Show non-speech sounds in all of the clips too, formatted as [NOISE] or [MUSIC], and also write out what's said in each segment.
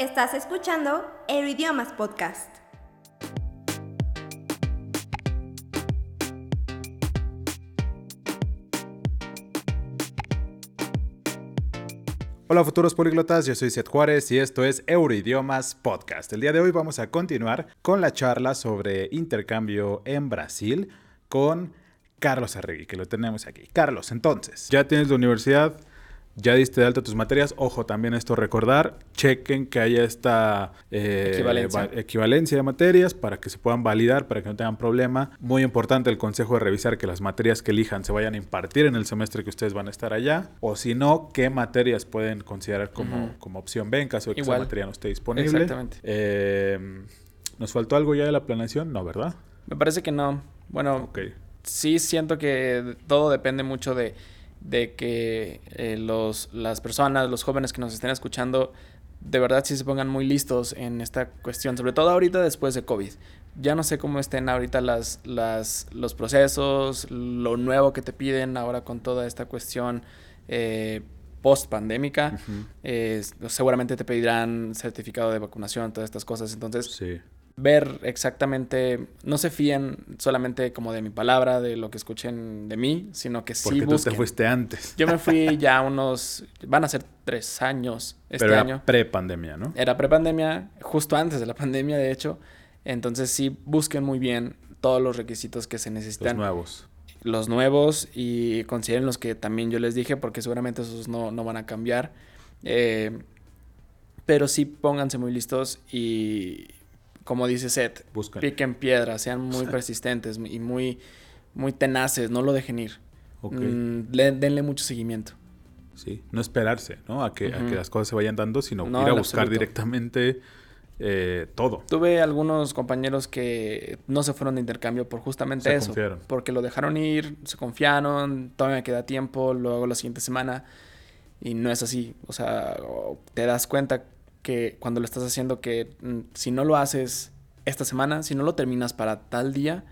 Estás escuchando Euroidiomas Podcast. Hola futuros políglotas, yo soy Seth Juárez y esto es Euroidiomas Podcast. El día de hoy vamos a continuar con la charla sobre intercambio en Brasil con Carlos Arregui, que lo tenemos aquí. Carlos, entonces, ya tienes la universidad, ya diste de alta tus materias. Ojo, también esto recordar, chequen que haya esta eh, Equivalencia. va- equivalencia de materias para que se puedan validar, para que no tengan problema. Muy importante el consejo de revisar que las materias que elijan se vayan a impartir en el semestre que ustedes van a estar allá. O si no, qué materias pueden considerar como, como opción B en caso de que Igual. esa materia no esté disponible. Exactamente. Eh, ¿Nos faltó algo ya de la planeación? No, ¿verdad? Me parece que no. Bueno, sí siento que todo depende mucho de, de que eh, los, las personas, los jóvenes que nos estén escuchando, de verdad sí se pongan muy listos en esta cuestión, sobre todo ahorita después de COVID. Ya no sé cómo estén ahorita las, las, los procesos, lo nuevo que te piden ahora con toda esta cuestión eh, post pandémica. Ujú. seguramente te pedirán certificado de vacunación, todas estas cosas. Entonces, Sí. Ver exactamente, no se fíen solamente como de mi palabra, de lo que escuchen de mí, sino que sí Porque tú busquen. te fuiste antes. Yo me fui [LAUGHS] ya unos, van a ser tres años este Pero era año. pre-pandemia, ¿no? Era prepandemia, justo antes de la pandemia, de hecho. Entonces sí busquen muy bien todos los requisitos que se Los necesitan, nuevos. los nuevos, y consideren los que también yo les dije, porque seguramente esos no, no van a cambiar. Eh, pero sí pónganse muy listos y, como dice Seth, Buscan. piquen piedra, sean muy [LAUGHS] persistentes y muy, muy tenaces, no lo dejen ir. Ok. Mm, le- denle mucho seguimiento. Sí, no esperarse, ¿no? A que, a Ujú. que las cosas se vayan dando, sino No, ir a buscar absoluto. directamente eh, todo. Tuve algunos compañeros que no se fueron de intercambio por justamente Se eso. confiaron. Porque lo dejaron ir, se confiaron, todavía me queda tiempo, lo hago la siguiente semana. Y no es así. O sea, te das cuenta que cuando lo estás haciendo, que mm, si no lo haces esta semana, si no lo terminas para tal día,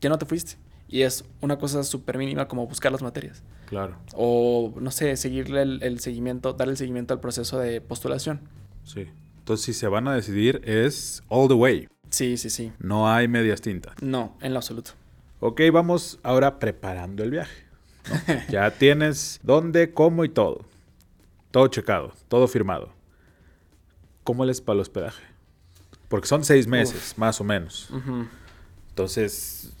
ya no te fuiste. Y es una cosa súper mínima como buscar las materias. Claro, O, no sé, seguirle el, el seguimiento, darle el seguimiento al proceso de postulación. sí. Entonces, si se van a decidir, es all the way. Sí, sí, sí. No hay medias tintas. No, en lo absoluto. Ok, vamos ahora preparando el viaje. ¿no? [LAUGHS] ya tienes dónde, cómo y todo. Todo checado, todo firmado. ¿Cómo les para el hospedaje? Porque son seis meses, más o menos. Entonces,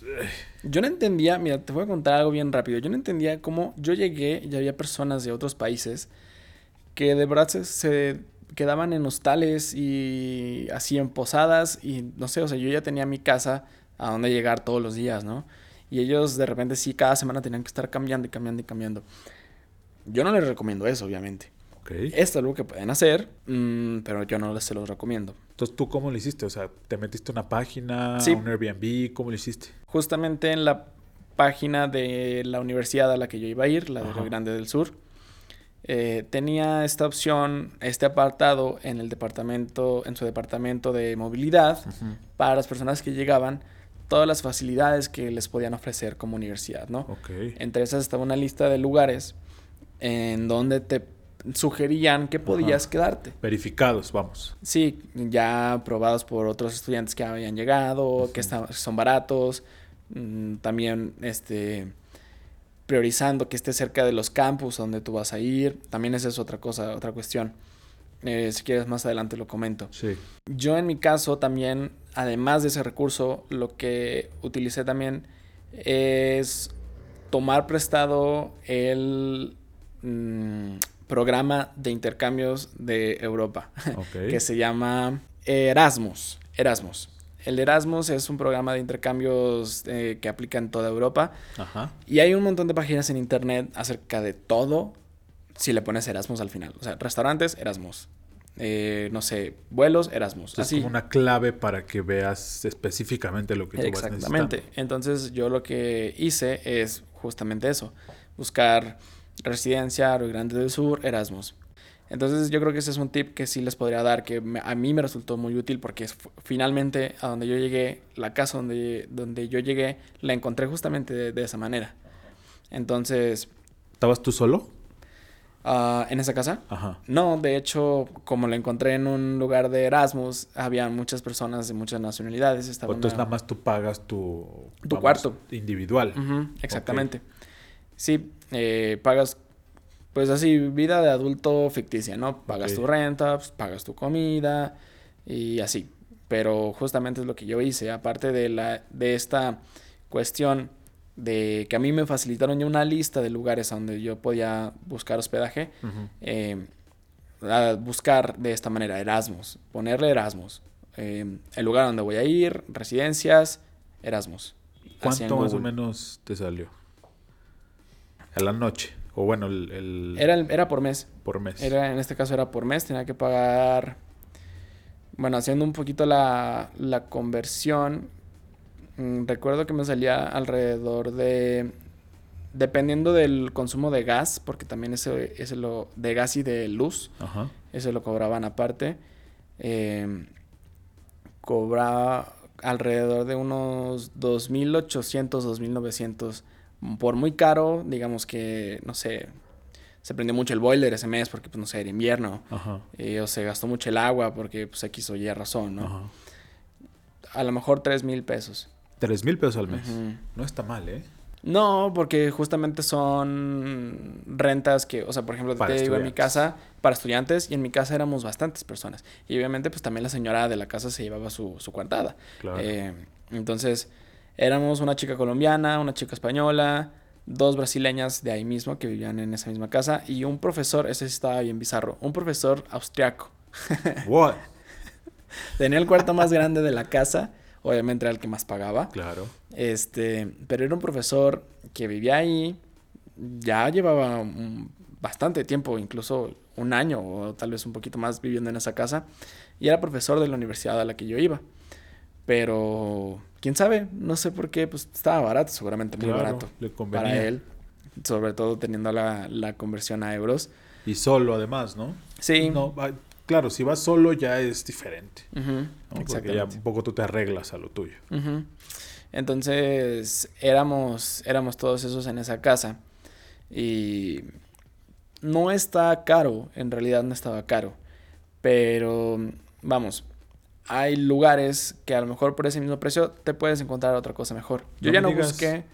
Yo no entendía, mira, te voy a contar algo bien rápido. Yo no entendía cómo yo llegué y había personas de otros países que de verdad se, se quedaban en hostales y así en posadas y no sé, o sea, yo ya tenía mi casa a donde llegar todos los días, ¿no? Y ellos de repente sí, cada semana tenían que estar cambiando y cambiando y cambiando. Yo no les recomiendo eso, obviamente. Ok. Esto es algo que pueden hacer, mm, pero yo no les se los recomiendo. Entonces, ¿tú cómo lo hiciste? O sea, ¿te metiste una página, Sí. un Airbnb? ¿Cómo lo hiciste? justamente en la página de la universidad a la que yo iba a ir, la de Ajá. Río Grande del Sur, eh, tenía esta opción, este apartado en el departamento, en su departamento de movilidad para las personas que llegaban, todas las facilidades que les podían ofrecer como universidad, ¿no? Ok. Entre esas estaba una lista de lugares en donde te sugerían que podías Ajá. quedarte. Verificados, vamos. Sí, ya aprobados por otros estudiantes que habían llegado, que están, son baratos. mm, También este priorizando que esté cerca de los campus donde tú vas a ir. También esa es otra cosa, otra cuestión. Eh, si quieres más adelante lo comento. Sí. Yo en mi caso también, además de ese recurso, lo que utilicé también es tomar prestado el mm, programa de intercambios de Europa, [LAUGHS] que se llama Erasmus. Erasmus. El Erasmus es un programa de intercambios eh, que aplica en toda Europa Ajá. y hay un montón de páginas en internet acerca de todo si le pones Erasmus al final. O sea, restaurantes, Erasmus. Eh, no sé, vuelos, Erasmus. Así. como una clave para que veas específicamente lo que tú vas Exactamente. necesitando. Entonces yo lo que hice es justamente eso. Buscar residencia, Río Grande del Sur, Erasmus. Entonces yo creo que ese es un tip que sí les podría dar, que me- a mí me resultó muy útil porque finalmente a donde yo llegué, la casa donde, donde yo llegué, la encontré justamente de, de esa manera. Entonces, ¿Estabas tú solo? Ah, ¿En esa casa? Ajá. No, de hecho, como lo encontré en un lugar de Erasmus, había muchas personas de muchas nacionalidades. Estaba entonces una- nada más tú pagas tu... Tu cuarto. Individual. Exactamente. Sí, eh, pagas, pues así, vida de adulto ficticia, ¿no? Pagas tu renta, pues, pagas tu comida y así. Pero justamente es lo que yo hice, aparte de, la, de esta cuestión de que a mí me facilitaron ya una lista de lugares a donde yo podía buscar hospedaje, eh, a buscar de esta manera Erasmus, ponerle Erasmus, eh, el lugar donde voy a ir, residencias, Erasmus. ¿Cuánto más o menos te salió? A la noche. O bueno, el... el- Era, el- era por mes. por mes. Era, en este caso era por mes, tenía que pagar. Bueno, haciendo un poquito la, la conversión, mm, recuerdo que me salía alrededor de. Dependiendo del consumo de gas, porque también ese, ese lo. de gas y de luz, Ajá. ese lo cobraban aparte. eh, cobraba alrededor de unos 2.800, 2.900 por muy caro, digamos que, no sé, se prendió mucho el boiler ese mes porque, pues, no sé, era invierno, Ajá. eh, o se gastó mucho el agua porque, pues, X o Y razón, ¿no? Ajá. A lo mejor tres mil pesos. Tres mil pesos al mes. No está mal, ¿eh? No, porque justamente son rentas que, o sea, por ejemplo, Para te digo en mi casa, para estudiantes, y en mi casa éramos bastantes personas. Y obviamente, pues también la señora de la casa se llevaba su, su cuartada. Claro. Eh, entonces, éramos una chica colombiana, una chica española, dos brasileñas de ahí mismo que vivían en esa misma casa, y un profesor, ese sí estaba bien bizarro, un profesor austriaco. [LAUGHS] What? Tenía el cuarto más grande de la casa, obviamente era el que más pagaba. Claro. Este, pero era un profesor que vivía ahí, ya llevaba un- bastante tiempo, incluso un año o tal vez un poquito más viviendo en esa casa, y era profesor de la universidad a la que yo iba. Pero, quién sabe, no sé por qué, pues estaba barato, seguramente muy barato le convenía. para él, sobre todo teniendo la, la conversión a euros. Y solo además, ¿no? Sí, No, claro, si vas solo ya es diferente. ¿no? Porque ya un poco tú te arreglas a lo tuyo. Entonces éramos, éramos todos esos en esa casa y no está caro, en realidad no estaba caro, pero vamos, hay lugares que a lo mejor por ese mismo precio te puedes encontrar otra cosa mejor. Yo No ya me no digas. busqué,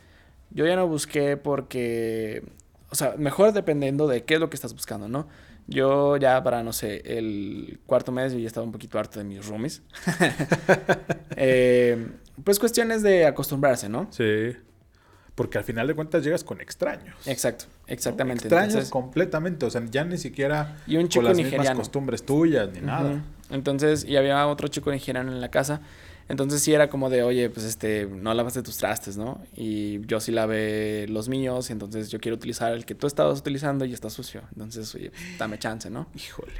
yo ya no busqué porque, o sea, mejor dependiendo de qué es lo que estás buscando, ¿no? Yo ya para, no sé, el cuarto mes yo ya estaba un poquito harto de mis roomies. [LAUGHS] Eh, pues cuestiones de acostumbrarse, ¿no? Sí. Porque al final de cuentas llegas con extraños. Exacto, exactamente. Extraños Entonces, completamente. O sea, ya ni siquiera y un chico con las mismas nigeriano. costumbres tuyas ni Ujú. nada. Entonces, y había otro chico nigeriano en la casa. Entonces sí era como de, oye, pues este, no lavaste tus trastes, ¿no? Y yo sí lavé los míos, y entonces yo quiero utilizar el que tú estabas utilizando y está sucio. Entonces, oye, pues, dame chance, ¿no? Híjole.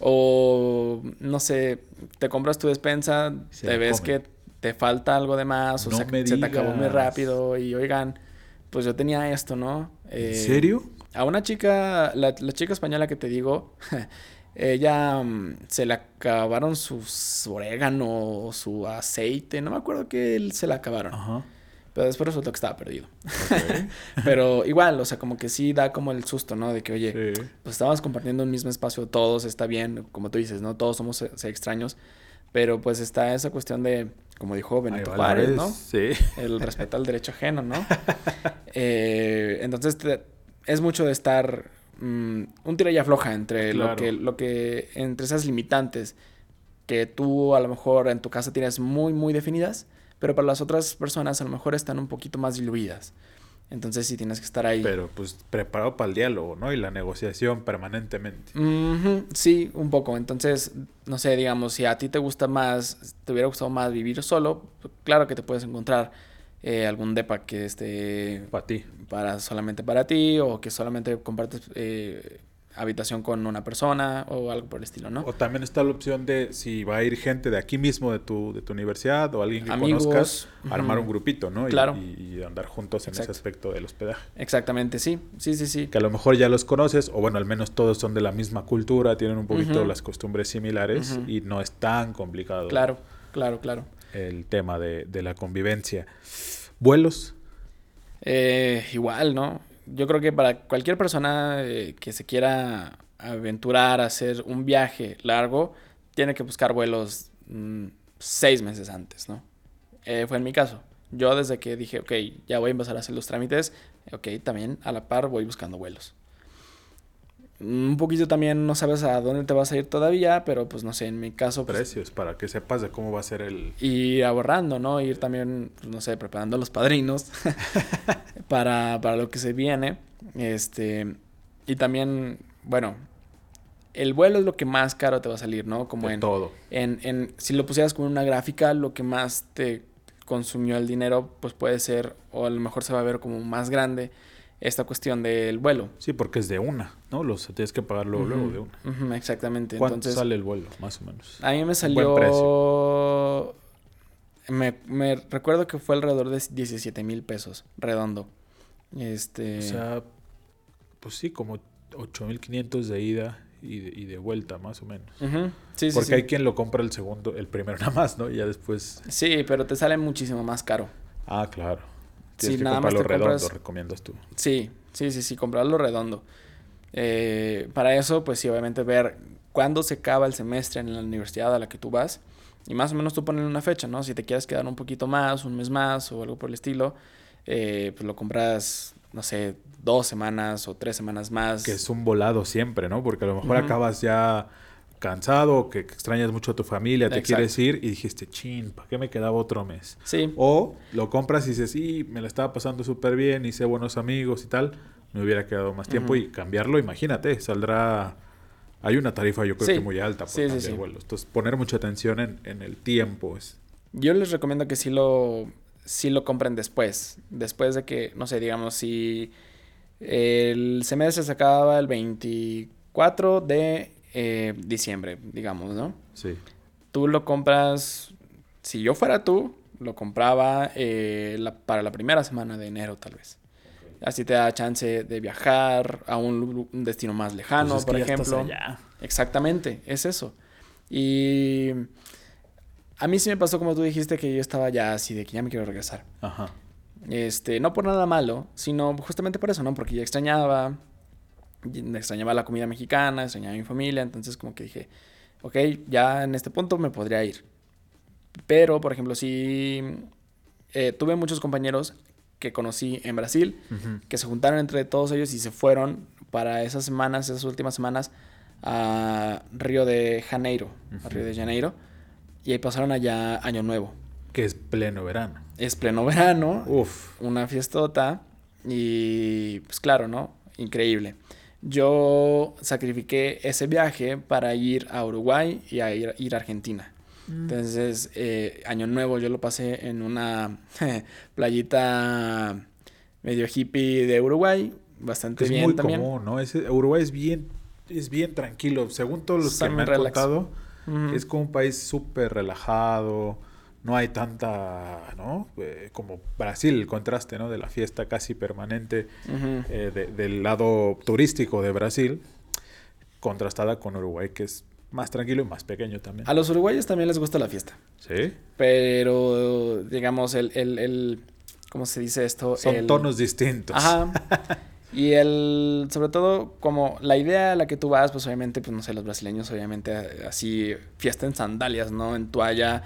O, no sé, te compras tu despensa, Se te ves comen. que te falta algo de más, o No sea, me se te acabó muy digas. rápido, y oigan, pues yo tenía esto, ¿no? ¿En Eh, serio? A una chica, la, la chica española que te digo, [LAUGHS] ella mm, se le acabaron sus orégano, su aceite, no me acuerdo que se le acabaron, Ajá. pero después resultó que estaba perdido. [LAUGHS] Pero igual, o sea, como que sí da como el susto, ¿no? De que, oye, Sí. pues estábamos compartiendo un mismo espacio todos, está bien, como tú dices, ¿no? Todos somos eh, extraños, pero pues está esa cuestión de, como dijo Benito Juárez. ¿no? Sí. El respeto al derecho ajeno, ¿no? [LAUGHS] Eh, entonces te- es mucho de estar mm, un tira y afloja entre lo que, lo que, entre esas limitantes que tú a lo mejor en tu casa tienes muy, muy definidas, pero para las otras personas a lo mejor están un poquito más diluidas. Entonces sí tienes que estar ahí. Pero pues preparado para el diálogo, ¿no? Y la negociación permanentemente. Sí, un poco. Entonces, no sé, digamos, si a ti te gusta más, te hubiera gustado más vivir solo, pues, claro que te puedes encontrar eh, algún depa que esté Para ti. para solamente para ti o que solamente compartes eh, habitación con una persona o algo por el estilo, ¿no? O también está la opción de si va a ir gente de aquí mismo, de tu, de tu universidad o alguien que Amigos, conozcas, armar un grupito, ¿no? Y- Claro. Y, y andar juntos en ese aspecto del hospedaje. Exactamente, sí, sí, sí, sí. Que a lo mejor ya los conoces, o bueno, al menos todos son de la misma cultura, tienen un poquito las costumbres similares y no es tan complicado Claro, claro, claro. El tema de, de la convivencia. ¿Vuelos? Eh, igual, ¿no? yo creo que para cualquier persona eh, que se quiera aventurar a hacer un viaje largo, tiene que buscar vuelos mm, seis meses antes, ¿no? Eh, fue en mi caso. Yo desde que dije, ok, ya voy a empezar a hacer los trámites, ok, también a la par voy buscando vuelos. Un poquito también no sabes a dónde te vas a ir todavía, pero pues no sé, en mi caso... Pues, Precios, para que sepas de cómo va a ser el... Ir ahorrando, ¿no? Ir también, pues, no sé, preparando a los padrinos [LAUGHS] para, para lo que se viene. Este, y también, bueno, el vuelo es lo que más caro te va a salir, ¿no? Como de en todo. En, en, si lo pusieras con una gráfica, lo que más te consumió el dinero, pues puede ser, o a lo mejor se va a ver como más grande esta cuestión del vuelo. Sí, porque es de una, ¿no? Los tienes que pagarlo luego de una. Ujú, exactamente. ¿Cuánto Entonces, sale el vuelo, más o menos? a mí me buen salió... Me, me recuerdo que fue alrededor de 17 mil pesos, redondo. Este... O sea, pues sí, como 8.500 de ida y de, y de vuelta, más o menos. ujú, Sí, sí, Porque sí. hay quien lo compra el segundo, el primero [LAUGHS] nada más, ¿no? Y ya después... Sí, pero te sale muchísimo más caro. Ah, claro. Sí, Tienes que nada más te redondo, compras- recomiendas tú. Sí, sí, sí, sí, comprarlo redondo. Eh, para eso, pues sí, obviamente ver cuándo se acaba el semestre en la universidad a la que tú vas. Y más o menos tú pones una fecha, ¿no? Si te quieres quedar un poquito más, un mes más o algo por el estilo, eh, pues lo compras, no sé, dos semanas o tres semanas más. Que es un volado siempre, ¿no? Porque a lo mejor acabas ya cansado, que que extrañas mucho a tu familia, te Exacto. quieres ir y dijiste, chin, ¿para qué me quedaba otro mes? Sí, O lo compras y dices, sí, me la estaba pasando súper bien, hice buenos amigos y tal, me hubiera quedado más tiempo y cambiarlo, imagínate, saldrá... Hay una tarifa yo creo Sí. que muy alta por Sí, cambiar sí. vuelos. Entonces, poner mucha atención en, en el tiempo. Es, Yo les recomiendo que sí lo, sí lo compren después. Después de que, no sé, digamos, si el semestre se acaba el 24 de eh, diciembre, digamos, ¿no? sí. Tú lo compras, si yo fuera tú, lo compraba eh, la- para la primera semana de enero, tal vez. Así te da chance de viajar a un, destino más lejano, Pues es por ejemplo. allá. Exactamente, es eso. Y a mí sí me pasó como tú dijiste que yo estaba ya así de que ya me quiero regresar. Ajá. Este, no por nada malo, sino justamente por eso, ¿no? Porque ya extrañaba, y extrañaba la comida mexicana, extrañaba a mi familia, entonces como que dije, ok, ya en este punto me podría ir. Pero, por ejemplo, sí eh, tuve muchos compañeros que conocí en Brasil, Ujú. que se juntaron entre todos ellos y se fueron para esas semanas, esas últimas semanas, a Río de Janeiro, a Río de Janeiro, y ahí pasaron allá Año Nuevo. Que es pleno verano. Es pleno verano, Uf. una fiestota y pues claro, ¿no? Increíble. Yo sacrifiqué ese viaje para ir a Uruguay y a ir, ir a Argentina. Entonces, eh, Año Nuevo yo lo pasé en una [LAUGHS] playita medio hippie de Uruguay, bastante es bien muy también. común, ¿no? Es- Uruguay es bien, es bien tranquilo. Según todos los Está que me han relax. contado, es como un país súper relajado. No hay tanta, ¿no? Eh, como Brasil, el contraste, ¿no? De la fiesta casi permanente eh, de- del lado turístico de Brasil, contrastada con Uruguay, que es más tranquilo y más pequeño también. A los uruguayos también les gusta la fiesta, Sí. pero digamos el, el, el ¿cómo se dice esto? Son El- tonos distintos. Ajá. [LAUGHS] Y el, sobre todo, como la idea a la que tú vas, pues obviamente, pues no sé, los brasileños, obviamente, así, fiesta en sandalias, ¿no? En toalla,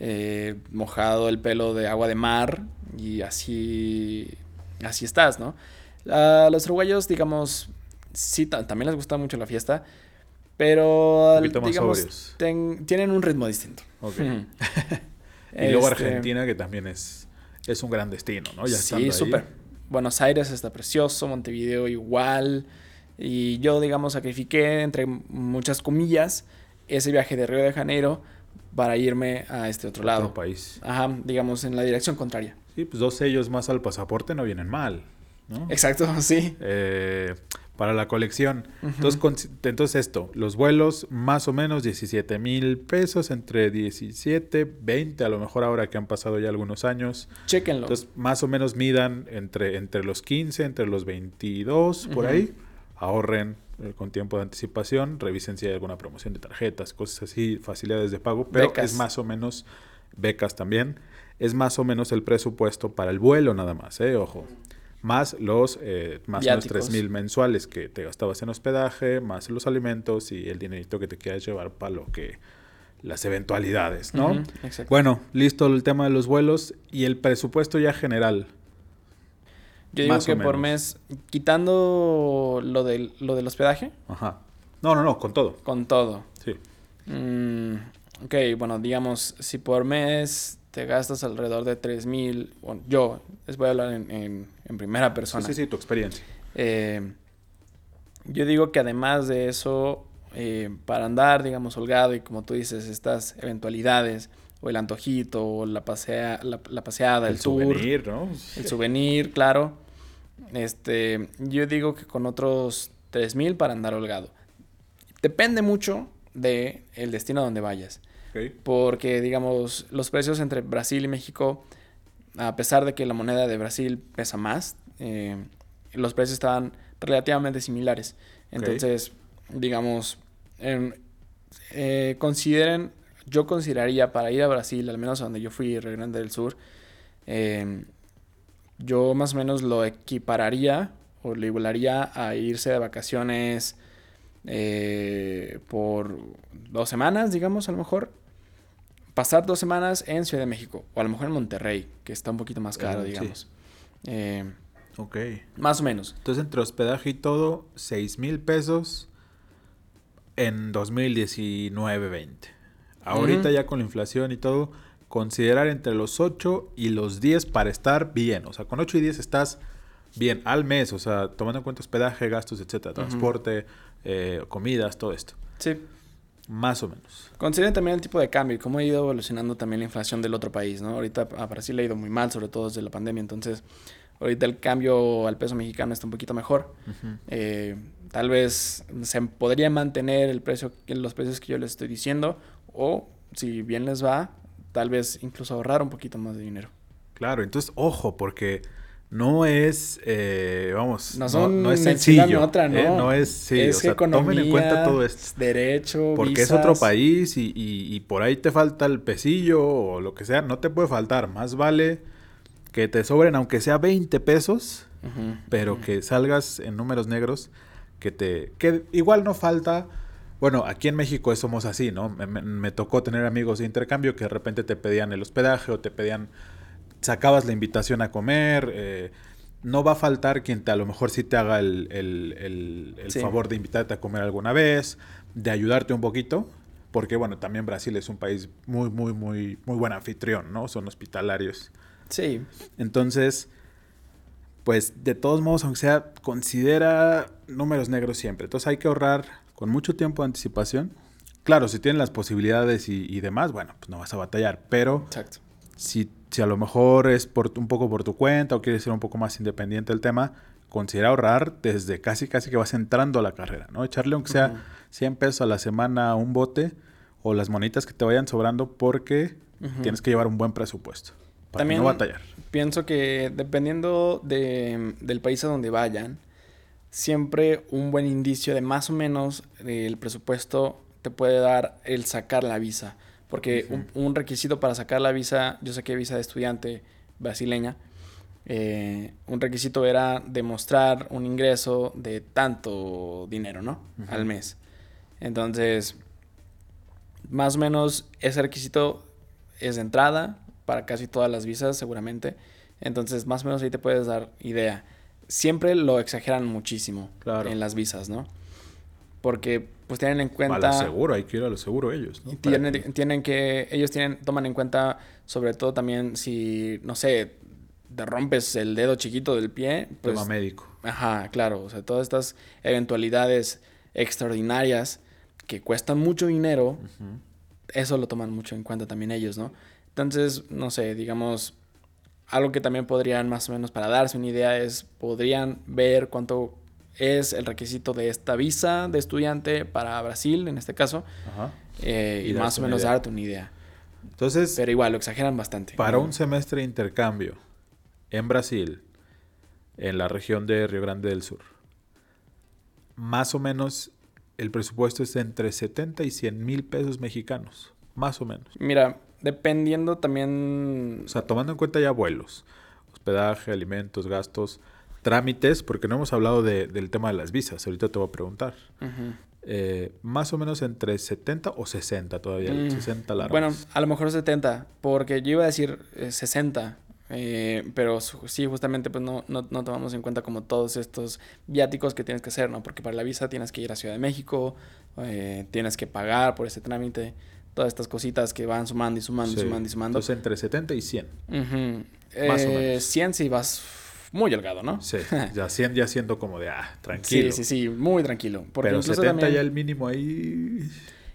eh, mojado el pelo de agua de mar, y así, así estás, ¿no? A los uruguayos, digamos, sí, ta- también les gusta mucho la fiesta, pero, Un digamos, ten- tienen un ritmo distinto. Ok. [LAUGHS] Y luego Este, Argentina, que también es, es un gran destino, ¿no? Ya sí, súper. Buenos Aires está precioso, Montevideo igual. Y yo, digamos, sacrifiqué, entre muchas comillas, ese viaje de Río de Janeiro para irme a este otro lado. Otro país. Ajá, digamos, en la dirección contraria. Sí, pues dos sellos más al pasaporte no vienen mal, ¿no? Exacto, [LAUGHS] sí. Eh, para la colección. entonces, con- entonces esto, los vuelos más o menos 17 mil pesos, entre 17, 20, a lo mejor ahora que han pasado ya algunos años. Chéquenlo. Entonces, más o menos midan entre, entre los 15, entre los 22, por ahí. Ahorren eh, con tiempo de anticipación, revisen si hay alguna promoción de tarjetas, cosas así, facilidades de pago, pero Becas. es más o menos, becas también, es más o menos el presupuesto para el vuelo nada más, ¿eh? Ojo. más los eh, más los Viáticos. 3 mil mensuales que te gastabas en hospedaje, más los alimentos y el dinerito que te quieras llevar para lo que las eventualidades, ¿no? Bueno, listo el tema de los vuelos y el presupuesto ya general. Yo digo que por menos. mes, quitando lo del, lo del hospedaje, Ajá. No, no, no, con todo. con todo. Sí. Mm, ok, bueno, digamos, si por mes te gastas alrededor de 3 mil, bueno, yo les voy a hablar en, en- en primera Sí, persona. sí, sí, tu experiencia. Eh, yo digo que además de eso, eh, para andar, digamos, holgado y como tú dices, estas eventualidades, o el antojito, o la, pasea, la, la paseada, el, el tour, souvenir, ¿no? el souvenir, claro. Este, yo digo que con otros 3000 para andar holgado. Depende mucho de el destino a donde vayas. Porque, digamos, los precios entre Brasil y México, a pesar de que la moneda de Brasil pesa más, eh, los precios estaban relativamente similares. Entonces, digamos, en- eh, consideren, yo consideraría para ir a Brasil, al menos a donde yo fui, Grande del Sur, eh, yo más o menos lo equipararía o lo igualaría a irse de vacaciones eh, por dos semanas, digamos, a lo mejor. Pasar dos semanas en Ciudad de México o a lo mejor en Monterrey, que está un poquito más caro, Eh, sí. digamos. Eh, Ok. más o menos. Entonces, entre hospedaje y todo, 6 mil pesos en 2019-20. Ahorita Ujú. ya con la inflación y todo, considerar entre los 8 y los 10 para estar bien. O sea, con 8 y 10 estás bien al mes. O sea, tomando en cuenta hospedaje, gastos, etcétera, transporte, eh, comidas, todo esto. Sí. Más o menos. Consideren también el tipo de cambio y cómo ha ido evolucionando también la inflación del otro país, ¿no? Ahorita a Brasil le ha ido muy mal, sobre todo desde la pandemia, entonces ahorita el cambio al peso mexicano está un poquito mejor. Eh, tal vez se podría mantener el precio, los precios que yo les estoy diciendo, o si bien les va, tal vez incluso ahorrar un poquito más de dinero. Claro, entonces, ojo, porque no es, eh, vamos, No no, son no es sencillo. otra, ¿no? ¿eh? No es, sí, es o sea, economía, tomen en cuenta todo esto. derecho, Porque es otro país y, y- y por ahí te falta el pesillo o lo que sea, no te puede faltar. Más vale que te sobren, aunque sea 20 pesos, pero que salgas en números negros, que te... que igual no falta... Bueno, aquí en México somos así, ¿no? Me, me- me tocó tener amigos de intercambio que de repente te pedían el hospedaje o te pedían... Sacabas la invitación a comer. eh, no va a faltar quien te a lo mejor sí te haga el, el- el- el Sí. favor de invitarte a comer alguna vez, de ayudarte un poquito. Porque, bueno, también Brasil es un país muy, muy, muy, muy buen anfitrión, ¿no? Son hospitalarios. Sí, Entonces, pues de todos modos, aunque sea, considera números negros siempre. Entonces hay que ahorrar con mucho tiempo de anticipación. Claro, si tienen las posibilidades y, y demás, bueno, pues no vas a batallar. Pero exacto. si, si a lo mejor es por, un poco por tu cuenta o quieres ser un poco más independiente del tema, considera ahorrar desde casi casi que vas entrando a la carrera, ¿no? Echarle aunque sea Ujú. 100 pesos a la semana a un bote o las monitas que te vayan sobrando porque tienes que llevar un buen presupuesto para También- no batallar. Pienso que dependiendo de- del país a donde vayan, siempre un buen indicio de más o menos el presupuesto te puede dar el sacar la visa. Porque un, un requisito para sacar la visa, yo saqué visa de estudiante brasileña, eh, un requisito era demostrar un ingreso de tanto dinero, ¿no? Al mes. Entonces, más o menos ese requisito es de entrada para casi todas las visas seguramente. Entonces, más o menos ahí te puedes dar idea. Siempre lo exageran muchísimo Claro. en las visas, ¿no? Porque pues tienen en A cuenta... lo seguro, hay que ir a lo seguro ellos, ¿no? Tienen, que- tienen que, ellos tienen, toman en cuenta, sobre todo también si, no sé, te rompes el dedo chiquito del pie, pues, tema médico. ajá, claro, o sea, todas estas eventualidades extraordinarias que cuestan mucho dinero, eso lo toman mucho en cuenta también ellos, ¿no? Entonces, no sé, digamos, algo que también podrían más o menos para darse una idea es, podrían ver cuánto es el requisito de esta visa de estudiante para Brasil, en este caso, Ajá. eh, Y más o menos idea. darte una idea. Entonces, Pero igual, lo exageran bastante. para un semestre de intercambio en Brasil, en la región de Río Grande del Sur, más o menos el presupuesto es entre 70 y 100 mil pesos mexicanos. Más o menos. Mira, dependiendo también... O sea, tomando en cuenta ya vuelos, hospedaje, alimentos, gastos, trámites, porque no hemos hablado de- del tema de las visas, ahorita te voy a preguntar. Eh, más o menos entre 70 o 60 todavía, Mm, 60 largos. Bueno, a lo mejor 70, porque yo iba a decir eh, 60, eh, pero sí, justamente pues no, no, no tomamos en cuenta como todos estos viáticos que tienes que hacer, ¿no? Porque para la visa tienes que ir a Ciudad de México, eh, tienes que pagar por ese trámite, todas estas cositas que van sumando y sumando y Sí. sumando y sumando. Entonces entre 70 y 100. Ujú. Más o Eh, menos. 100 si vas muy holgado, ¿no? Sí, [LAUGHS] ya, 100 ya siendo como de, ah, tranquilo. Sí, sí, sí, muy tranquilo. Porque Pero incluso 70 también- ya el mínimo ahí.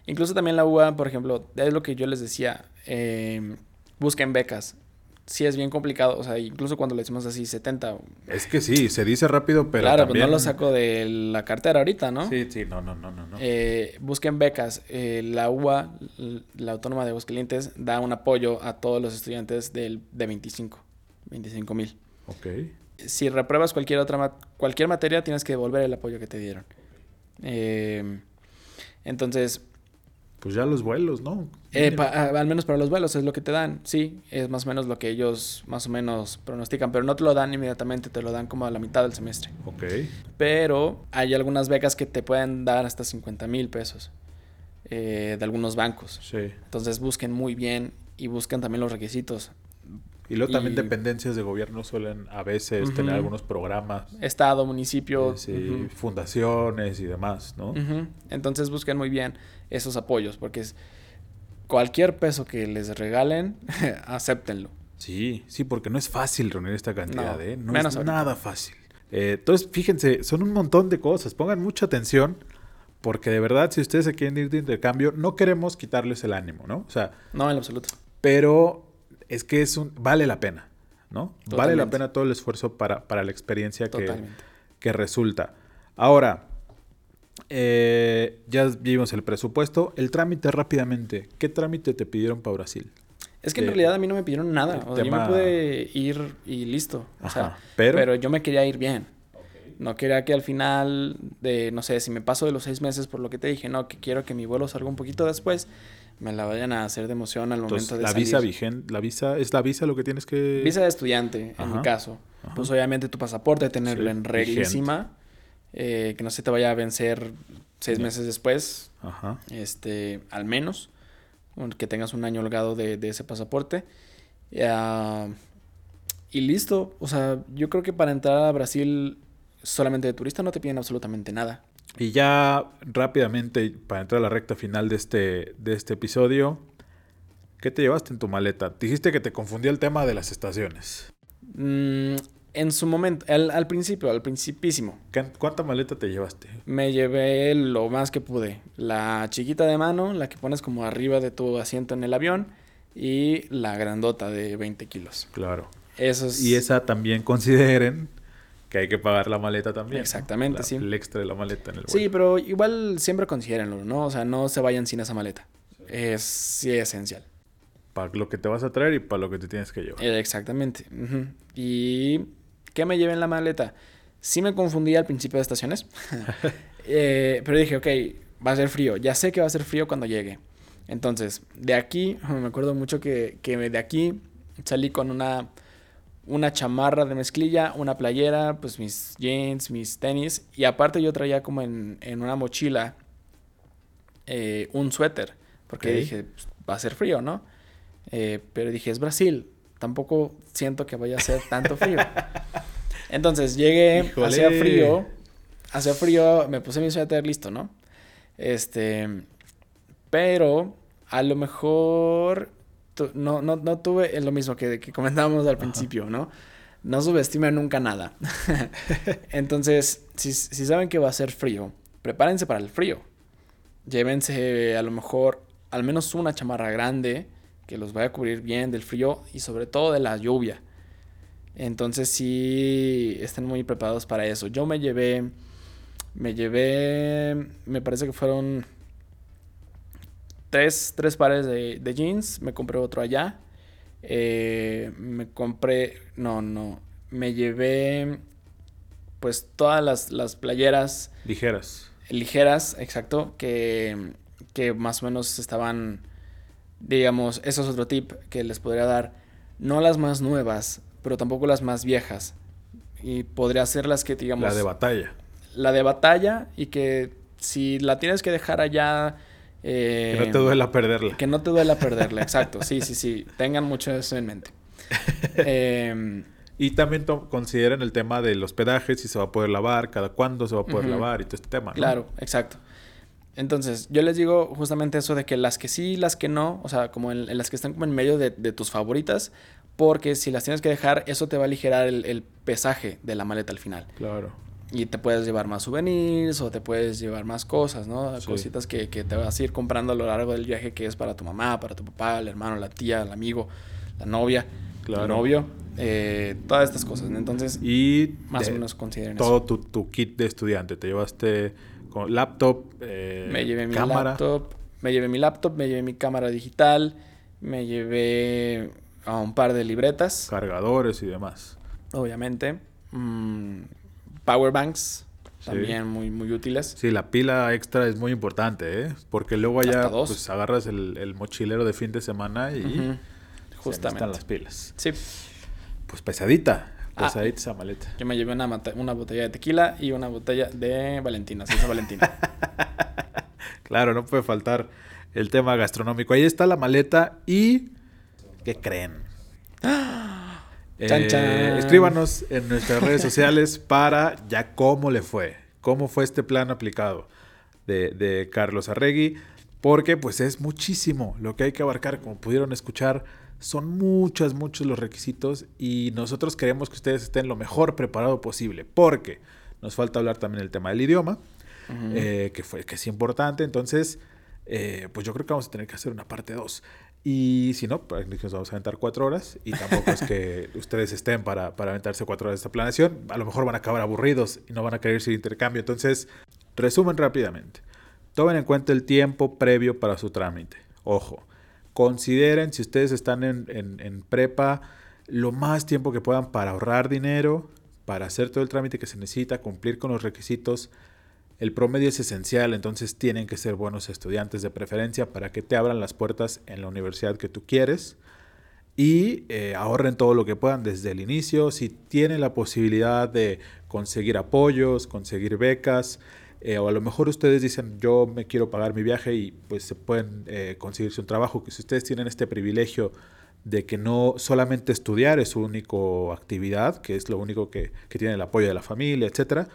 Incluso también la UA, por ejemplo, es lo que yo les decía, eh, busquen becas. Sí es bien complicado, o sea, incluso cuando le decimos así 70, Es que sí, se dice rápido, pero claro, también... pues no lo saco de la cartera ahorita, ¿no? Sí, sí, no, no, no, no. Eh, busquen becas. Eh, la UA, l- la Autónoma de Aguascalientes, da un apoyo a todos los estudiantes del, de 25, 25 mil. ok. Si repruebas cualquier otra cualquier materia, tienes que devolver el apoyo que te dieron. Eh, entonces, Pues ya los vuelos, ¿no? Eh, pa- a- al menos para los vuelos es lo que te dan, sí, es más o menos lo que ellos más o menos pronostican, pero no te lo dan inmediatamente, te lo dan como a la mitad del semestre. Ok. Pero hay algunas becas que te pueden dar hasta 50 mil pesos eh, de algunos bancos. Sí. Entonces busquen muy bien y busquen también los requisitos. Y luego también Y- dependencias de gobierno suelen a veces tener algunos programas, Estado, municipio. eh, sí, fundaciones y demás, ¿no? Entonces busquen muy bien esos apoyos, porque es cualquier peso que les regalen, [LAUGHS] acéptenlo. Sí, sí, porque no es fácil reunir esta cantidad, No, ¿eh? No menos es ahorita. nada fácil. Eh, entonces, fíjense, son un montón de cosas. Pongan mucha atención, porque de verdad, si ustedes se quieren ir de intercambio, no queremos quitarles el ánimo, ¿no? O sea, No, en absoluto. pero es que es un, vale la pena, ¿no? Vale la pena todo el esfuerzo para, para la experiencia que, que resulta. Ahora, eh, ya vimos el presupuesto. El trámite rápidamente. ¿Qué trámite te pidieron para Brasil? Es que en realidad a mí no me pidieron nada. O sea, yo tema- me pude ir y listo. O sea, Ajá, pero- pero... yo me quería ir bien. No quería que al final de, no sé, si me paso de los seis meses por lo que te dije, no, que quiero que mi vuelo salga un poquito después, me la vayan a hacer de emoción al Entonces, momento de la salir. visa vigente, la visa, ¿es la visa lo que tienes que...? Visa de estudiante, en mi caso. ajá. Pues obviamente tu pasaporte, tenerlo Sí, en reglísima, eh, que no se te vaya a vencer seis meses después, Ajá. este, al menos, que tengas un año holgado de, de ese pasaporte. Y listo, o sea, yo creo que para entrar a Brasil solamente de turista no te piden absolutamente nada. Y ya rápidamente, para entrar a la recta final de este, de este episodio, ¿qué te llevaste en tu maleta? Dijiste que te confundía el tema de las estaciones. Mm, en su momento, al, al principio, al principísimo, ¿Qué- ¿Cuánta maleta te llevaste? me llevé lo más que pude. La chiquita de mano, la que pones como arriba de tu asiento en el avión, y la grandota de 20 kilos. Claro. Eso es... Y esa también consideren que hay que pagar la maleta también. ¿no? Exactamente, La- sí. El extra de la maleta en el vuelo. Sí, pero igual siempre considérenlo, ¿no? O sea, no se vayan sin esa maleta. Es sí esencial. Para lo que te vas a traer y para lo que te tienes que llevar. Eh, Exactamente. ¿Y qué me llevé en la maleta? Sí me confundí al principio de estaciones. [LAUGHS] Eh, pero dije, ok, va a ser frío. Ya sé que va a ser frío cuando llegue. Entonces, de aquí, [LAUGHS] me acuerdo mucho que, que de aquí salí con una, una chamarra de mezclilla, una playera, pues mis jeans, mis tenis. Y aparte yo traía como en, en una mochila eh, un suéter. Porque dije, pues, va a ser frío, ¿no? Eh, pero dije, es Brasil. Tampoco siento que vaya a ser tanto frío. [LAUGHS] Entonces llegué, hacía frío. Hacía frío, me puse mi suéter listo, ¿no? Este. Pero a lo mejor tu- no, no, no tuve lo mismo que, que comentábamos al principio, ¿no? No subestime nunca nada. [LAUGHS] Entonces, si, si saben que va a ser frío, prepárense para el frío. Llévense a lo mejor al menos una chamarra grande que los vaya a cubrir bien del frío y sobre todo de la lluvia. Entonces sí estén muy preparados para eso. Yo me llevé, me llevé, me parece que fueron tres, tres pares de, de jeans, me compré otro allá. Eh, me compré, no, no, me llevé pues todas las, las playeras Ligeras. ligeras, exacto, que, que más o menos estaban, digamos, eso es otro tip que les podría dar, no las más nuevas, pero tampoco las más viejas. y podría ser las que digamos... La de batalla. La de batalla y que si la tienes que dejar allá... Eh, que no te duela perderla. Que no te duela perderla, exacto. Sí, sí, sí. Tengan mucho eso en mente. [LAUGHS] eh, y también consideren el tema del hospedaje, si se va a poder lavar, cada cuándo se va a poder lavar y todo este tema. ¿no? Claro, exacto. Entonces, yo les digo justamente eso de que las que sí, las que no, o sea, como en, las que están como en medio de, tus favoritas, porque si las tienes que dejar, eso te va a aligerar el, pesaje de la maleta al final. Claro. Y te puedes llevar más souvenirs o te puedes llevar más cosas, ¿no? Cositas que, que, te vas a ir comprando a lo largo del viaje que es para tu mamá, para tu papá, el hermano, la tía, el amigo, la novia, el novio. Eh, todas estas cosas. Entonces, y más o menos consideren todo tu, kit de estudiante. Te llevaste con laptop, eh, me llevé mi laptop, me llevé mi laptop, me llevé mi cámara digital, me llevé a un par de libretas, cargadores y demás. Obviamente, mm, power banks. También muy, muy útiles. Sí, la pila extra es muy importante, ¿eh? Porque luego allá pues, agarras el, mochilero de fin de semana y justamente están las pilas. Sí pues pesadita. Ah. Pesadita esa maleta. Yo me llevé una, una, botella de tequila y una botella de Valentina, salsa Valentina. [LAUGHS] claro, no puede faltar el tema gastronómico. Ahí está la maleta y... ¿Qué creen? Eh, escríbanos en nuestras redes sociales para ya cómo le fue. Cómo fue este plan aplicado de, de Carlos Arregui. Porque pues es muchísimo lo que hay que abarcar. Como pudieron escuchar, son muchos, muchos los requisitos y nosotros queremos que ustedes estén lo mejor preparado posible, porque nos falta hablar también del tema del idioma, eh, que, fue, que es importante, entonces, eh, pues yo creo que vamos a tener que hacer una parte 2. Y si no, pues nos vamos a aventar cuatro horas y tampoco es que [LAUGHS] ustedes estén para, para aventarse cuatro horas de esta planeación. A lo mejor van a acabar aburridos y no van a querer ir intercambio. Entonces, resumen rápidamente. Tomen en cuenta el tiempo previo para su trámite. Ojo, Consideren, si ustedes están en, prepa, lo más tiempo que puedan para ahorrar dinero, para hacer todo el trámite que se necesita, cumplir con los requisitos. El promedio es esencial, entonces tienen que ser buenos estudiantes de preferencia para que te abran las puertas en la universidad que tú quieres y eh, ahorren todo lo que puedan desde el inicio. Si tienen la posibilidad de conseguir apoyos, conseguir becas, eh, o a lo mejor ustedes dicen, yo me quiero pagar mi viaje y pues se pueden eh, conseguirse un trabajo, que si ustedes tienen este privilegio de que no solamente estudiar es su única actividad, que es lo único que, que tiene el apoyo de la familia, etcétera,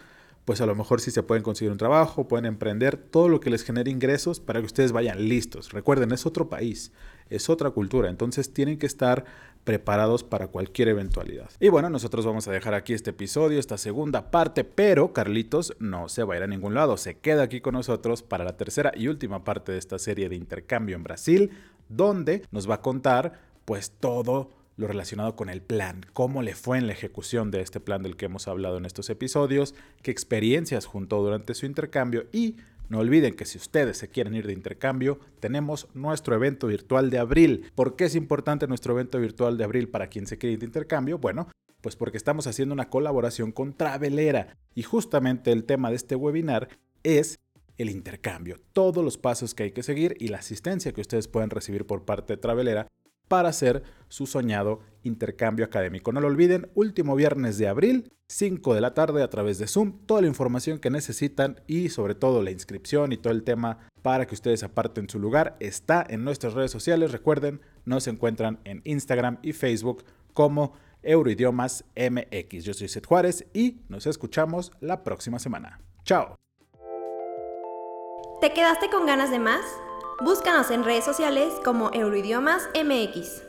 pues a lo mejor sí se pueden conseguir un trabajo, pueden emprender todo lo que les genere ingresos para que ustedes vayan listos. Recuerden, es otro país, es otra cultura, entonces tienen que estar preparados para cualquier eventualidad. Y bueno, nosotros vamos a dejar aquí este episodio, esta segunda parte, pero Carlitos no se va a ir a ningún lado, se queda aquí con nosotros para la tercera y última parte de esta serie de intercambio en Brasil, donde nos va a contar pues todo lo relacionado con el plan, cómo le fue en la ejecución de este plan del que hemos hablado en estos episodios, qué experiencias juntó durante su intercambio y no olviden que si ustedes se quieren ir de intercambio, tenemos nuestro evento virtual de abril. ¿Por qué es importante nuestro evento virtual de abril para quien se quiere ir de intercambio? Bueno, pues porque estamos haciendo una colaboración con Travelera y justamente el tema de este webinar es el intercambio, todos los pasos que hay que seguir y la asistencia que ustedes pueden recibir por parte de Travelera para hacer su soñado intercambio académico. No lo olviden, último viernes de abril, 5 de la tarde a través de Zoom, toda la información que necesitan y sobre todo la inscripción y todo el tema para que ustedes aparten su lugar está en nuestras redes sociales. Recuerden, nos encuentran en Instagram y Facebook como Euroidiomas MX. Yo soy Seth Juárez y nos escuchamos la próxima semana. Chao. ¿Te quedaste con ganas de más? Búscanos en redes sociales como Euroidiomas MX.